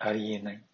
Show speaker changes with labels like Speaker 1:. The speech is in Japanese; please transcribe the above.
Speaker 1: ありえない。